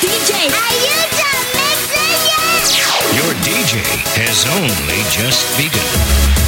DJ. Are you done mixing yet? Your DJ has only just begun.